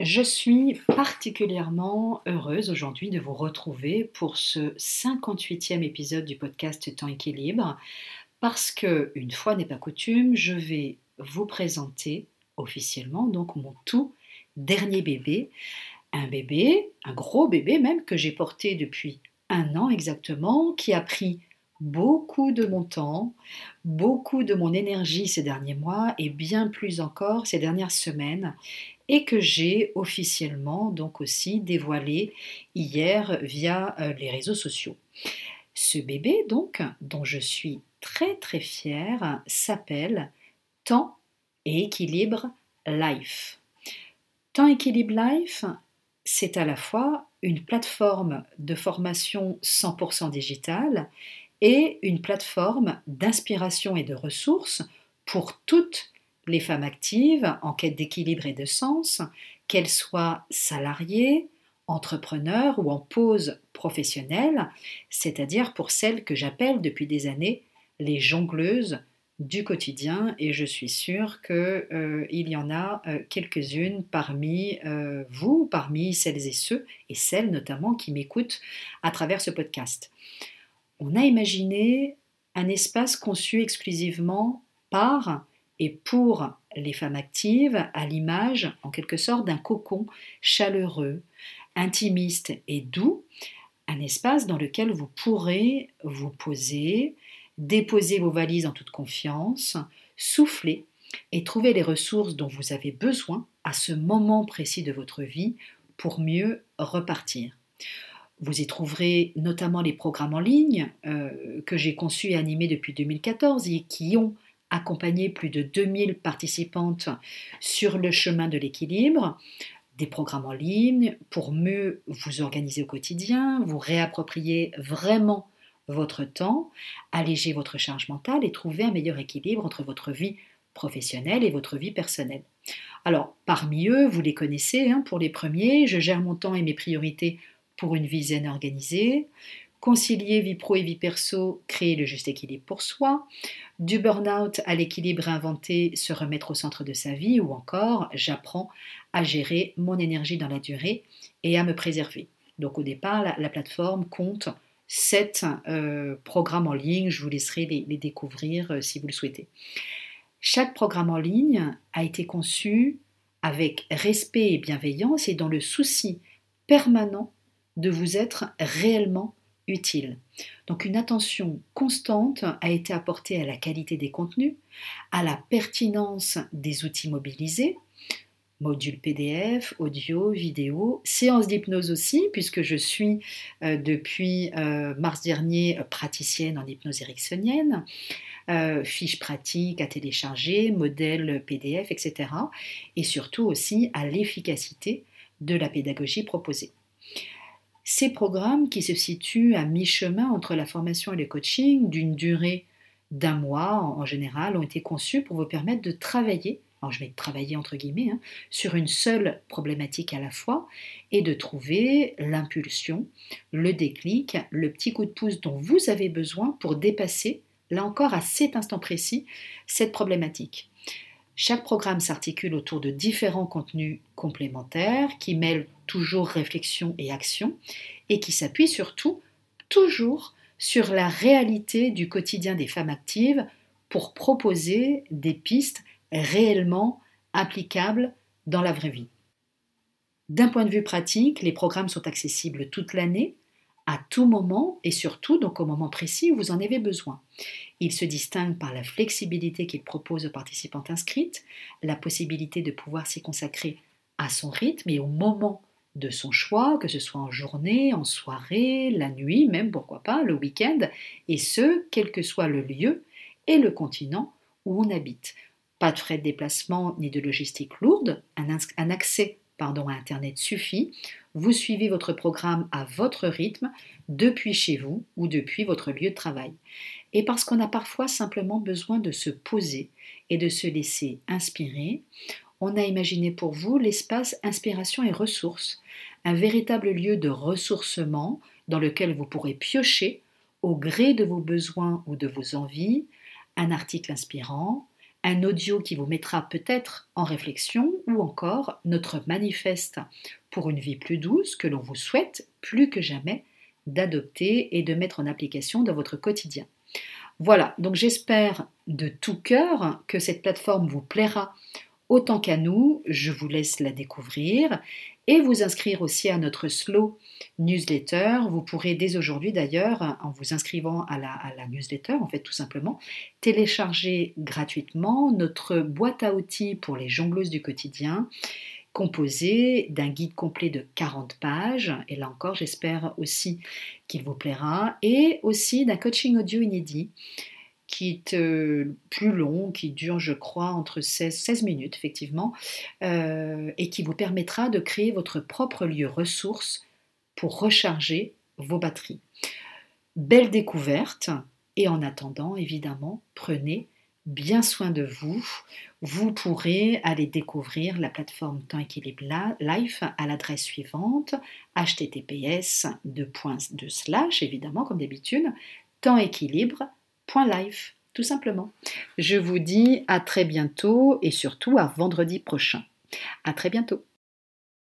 Je suis particulièrement heureuse aujourd'hui de vous retrouver pour ce 58e épisode du podcast Temps équilibre. Parce que, une fois n'est pas coutume, je vais vous présenter officiellement donc mon tout dernier bébé, un bébé, un gros bébé même que j'ai porté depuis un an exactement, qui a pris beaucoup de mon temps, beaucoup de mon énergie ces derniers mois et bien plus encore ces dernières semaines et que j'ai officiellement donc aussi dévoilé hier via euh, les réseaux sociaux. Ce bébé donc dont je suis très très fière s'appelle Temps et équilibre Life. Temps équilibre Life, c'est à la fois une plateforme de formation 100% digitale et une plateforme d'inspiration et de ressources pour toutes les femmes actives en quête d'équilibre et de sens, qu'elles soient salariées, entrepreneurs ou en pause professionnelle, c'est-à-dire pour celles que j'appelle depuis des années les jongleuses du quotidien. Et je suis sûre qu'il euh, y en a euh, quelques-unes parmi euh, vous, parmi celles et ceux, et celles notamment qui m'écoutent à travers ce podcast on a imaginé un espace conçu exclusivement par et pour les femmes actives, à l'image, en quelque sorte, d'un cocon chaleureux, intimiste et doux, un espace dans lequel vous pourrez vous poser, déposer vos valises en toute confiance, souffler et trouver les ressources dont vous avez besoin à ce moment précis de votre vie pour mieux repartir. Vous y trouverez notamment les programmes en ligne euh, que j'ai conçus et animés depuis 2014 et qui ont accompagné plus de 2000 participantes sur le chemin de l'équilibre, des programmes en ligne pour mieux vous organiser au quotidien, vous réapproprier vraiment votre temps, alléger votre charge mentale et trouver un meilleur équilibre entre votre vie professionnelle et votre vie personnelle. Alors, parmi eux, vous les connaissez, hein, pour les premiers, je gère mon temps et mes priorités pour une vie zen organisée, concilier vie pro et vie perso, créer le juste équilibre pour soi, du burn-out à l'équilibre inventé, se remettre au centre de sa vie, ou encore j'apprends à gérer mon énergie dans la durée et à me préserver. Donc au départ, la, plateforme compte sept euh, programmes en ligne, je vous laisserai les, découvrir euh, si vous le souhaitez. Chaque programme en ligne a été conçu avec respect et bienveillance et dans le souci permanent de vous être réellement utile. Donc une attention constante a été apportée à la qualité des contenus, à la pertinence des outils mobilisés, module PDF, audio, vidéo, séance d'hypnose aussi, puisque je suis euh, depuis euh, mars dernier praticienne en hypnose ericksonienne, euh, fiches pratiques à télécharger, modèles PDF, etc. Et surtout aussi à l'efficacité de la pédagogie proposée. Ces programmes qui se situent à mi-chemin entre la formation et le coaching, d'une durée d'un mois en général, ont été conçus pour vous permettre de travailler, alors je vais travailler entre guillemets, hein, sur une seule problématique à la fois et de trouver l'impulsion, le déclic, le petit coup de pouce dont vous avez besoin pour dépasser, là encore à cet instant précis, cette problématique. Chaque programme s'articule autour de différents contenus complémentaires qui mêlent toujours réflexion et action et qui s'appuient surtout toujours sur la réalité du quotidien des femmes actives pour proposer des pistes réellement applicables dans la vraie vie. D'un point de vue pratique, les programmes sont accessibles toute l'année à tout moment et surtout donc au moment précis où vous en avez besoin. Il se distingue par la flexibilité qu'il propose aux participantes inscrites, la possibilité de pouvoir s'y consacrer à son rythme et au moment de son choix, que ce soit en journée, en soirée, la nuit, même pourquoi pas, le week-end, et ce, quel que soit le lieu et le continent où on habite. Pas de frais de déplacement ni de logistique lourde, un, accès à Internet suffit. Vous suivez votre programme à votre rythme depuis chez vous ou depuis votre lieu de travail. Et parce qu'on a parfois simplement besoin de se poser et de se laisser inspirer, on a imaginé pour vous l'espace inspiration et ressources, un véritable lieu de ressourcement dans lequel vous pourrez piocher au gré de vos besoins ou de vos envies un article inspirant, un audio qui vous mettra peut-être en réflexion ou encore notre manifeste pour une vie plus douce que l'on vous souhaite plus que jamais d'adopter et de mettre en application dans votre quotidien. Voilà, donc j'espère de tout cœur que cette plateforme vous plaira autant qu'à nous. Je vous laisse la découvrir et vous inscrire aussi à notre slow newsletter. Vous pourrez dès aujourd'hui d'ailleurs, en vous inscrivant à la, newsletter, en fait tout simplement, télécharger gratuitement notre boîte à outils pour les jongleuses du quotidien composé d'un guide complet de 40 pages, et là encore j'espère aussi qu'il vous plaira, et aussi d'un coaching audio inédit qui est euh, plus long, qui dure je crois entre 16, 16 minutes effectivement, euh, et qui vous permettra de créer votre propre lieu ressource pour recharger vos batteries. Belle découverte, et en attendant évidemment, prenez bien soin de vous. Vous pourrez aller découvrir la plateforme Temps Équilibre Life à l'adresse suivante https slash évidemment comme d'habitude temps-équilibre.life tout simplement. Je vous dis à très bientôt et surtout à vendredi prochain. À très bientôt.